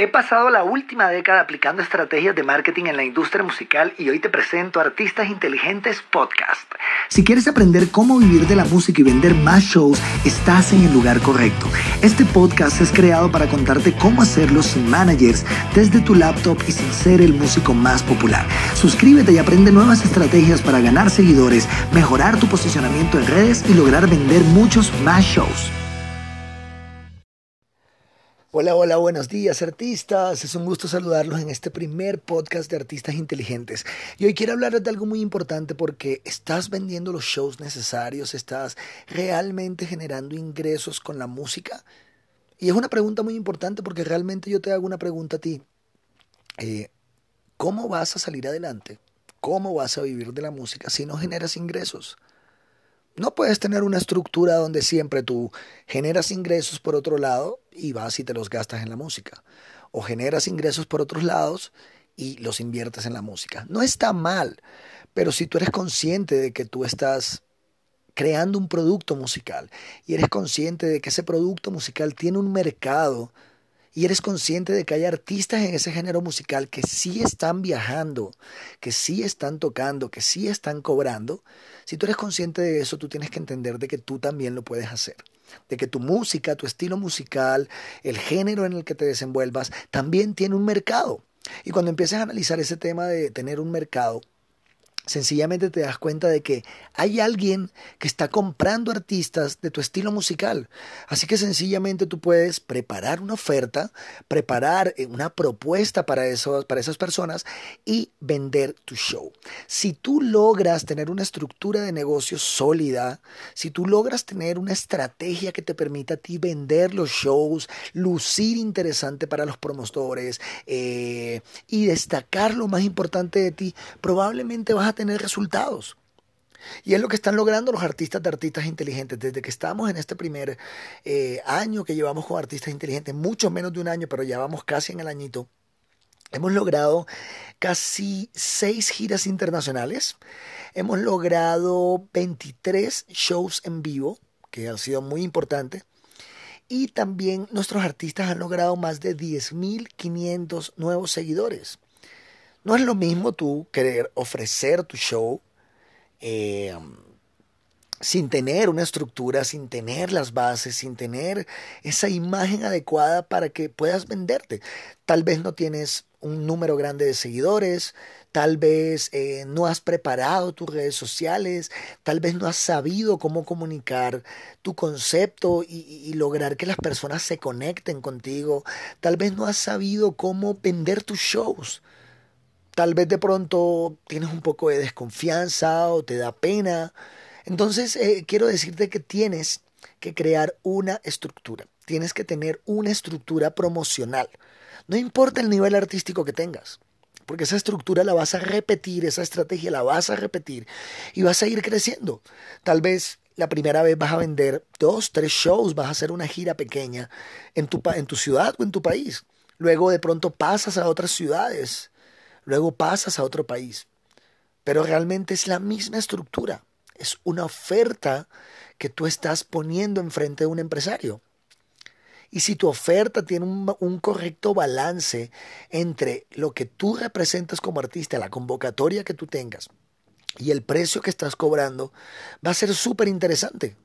He pasado la última década aplicando estrategias de marketing en la industria musical y hoy te presento Artistas Inteligentes Podcast. Si quieres aprender cómo vivir de la música y vender más shows, estás en el lugar correcto. Este podcast es creado para contarte cómo hacerlo sin managers, desde tu laptop y sin ser el músico más popular. Suscríbete y aprende nuevas estrategias para ganar seguidores, mejorar tu posicionamiento en redes y lograr vender muchos más shows. Hola, hola, buenos días artistas. Es un gusto saludarlos en este primer podcast de Artistas Inteligentes. Y hoy quiero hablarles de algo muy importante porque estás vendiendo los shows necesarios, estás realmente generando ingresos con la música. Y es una pregunta muy importante porque realmente yo te hago una pregunta a ti. Eh, ¿Cómo vas a salir adelante? ¿Cómo vas a vivir de la música si no generas ingresos? No puedes tener una estructura donde siempre tú generas ingresos por otro lado y vas y te los gastas en la música. O generas ingresos por otros lados y los inviertes en la música. No está mal, pero si tú eres consciente de que tú estás creando un producto musical y eres consciente de que ese producto musical tiene un mercado y eres consciente de que hay artistas en ese género musical que sí están viajando, que sí están tocando, que sí están cobrando, si tú eres consciente de eso, tú tienes que entender de que tú también lo puedes hacer, de que tu música, tu estilo musical, el género en el que te desenvuelvas, también tiene un mercado. Y cuando empieces a analizar ese tema de tener un mercado, sencillamente te das cuenta de que hay alguien que está comprando artistas de tu estilo musical. Así que sencillamente tú puedes preparar una oferta, preparar eh, una propuesta para, eso, para esas personas y vender tu show. Si tú logras tener una estructura de negocio sólida, si tú logras tener una estrategia que te permita a ti vender los shows, lucir interesante para los promotores eh, y destacar lo más importante de ti, probablemente vas a tener resultados. Y es lo que están logrando los artistas de artistas inteligentes. Desde que estamos en este primer eh, año que llevamos con artistas inteligentes, mucho menos de un año, pero ya vamos casi en el añito, hemos logrado casi seis giras internacionales. Hemos logrado 23 shows en vivo, que han sido muy importantes. Y también nuestros artistas han logrado más de 10.500 nuevos seguidores. No es lo mismo tú querer ofrecer tu show eh, sin tener una estructura, sin tener las bases, sin tener esa imagen adecuada para que puedas venderte. Tal vez no tienes un número grande de seguidores, tal vez eh, no has preparado tus redes sociales, tal vez no has sabido cómo comunicar tu concepto y, y, lograr que las personas se conecten contigo, tal vez no has sabido cómo vender tus shows. Tal vez de pronto tienes un poco de desconfianza o te da pena. Entonces, eh, quiero decirte que tienes que crear una estructura. Tienes que tener una estructura promocional. No importa el nivel artístico que tengas, porque esa estructura la vas a repetir, esa estrategia la vas a repetir y vas a ir creciendo. Tal vez la primera vez vas a vender dos, tres shows, vas a hacer una gira pequeña en tu, en tu ciudad o en tu país. Luego de pronto pasas a otras ciudades luego pasas a otro país. Pero realmente es la misma estructura, es una oferta que tú estás poniendo enfrente de un empresario. Y si tu oferta tiene un, correcto balance entre lo que tú representas como artista, la convocatoria que tú tengas y el precio que estás cobrando, va a ser súper interesante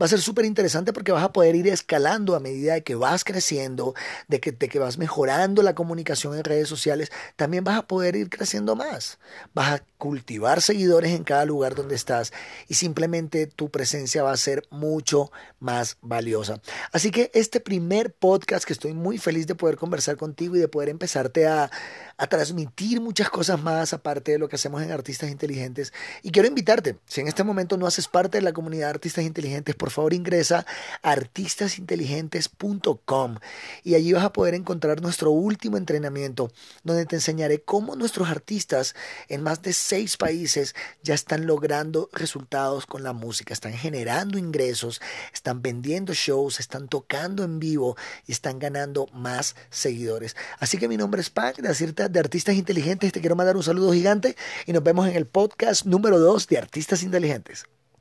va a ser súper interesante porque vas a poder ir escalando a medida de que vas creciendo, de que, de que vas mejorando la comunicación en redes sociales, también vas a poder ir creciendo más. Vas a cultivar seguidores en cada lugar donde estás y simplemente tu presencia va a ser mucho más valiosa. Así que este primer podcast que estoy muy feliz de poder conversar contigo y de poder empezarte a, a transmitir muchas cosas más aparte de lo que hacemos en Artistas Inteligentes. Y quiero invitarte, si en este momento no haces parte de la comunidad de Artistas Inteligentes, por favor ingresa a artistasinteligentes.com y allí vas a poder encontrar nuestro último entrenamiento donde te enseñaré cómo nuestros artistas en más de seis países ya están logrando resultados con la música, están generando ingresos, están vendiendo shows, están tocando en vivo y están ganando más seguidores. Así que mi nombre es Pac, de de Artistas Inteligentes. Te quiero mandar un saludo gigante y nos vemos en el podcast número 2 de Artistas Inteligentes.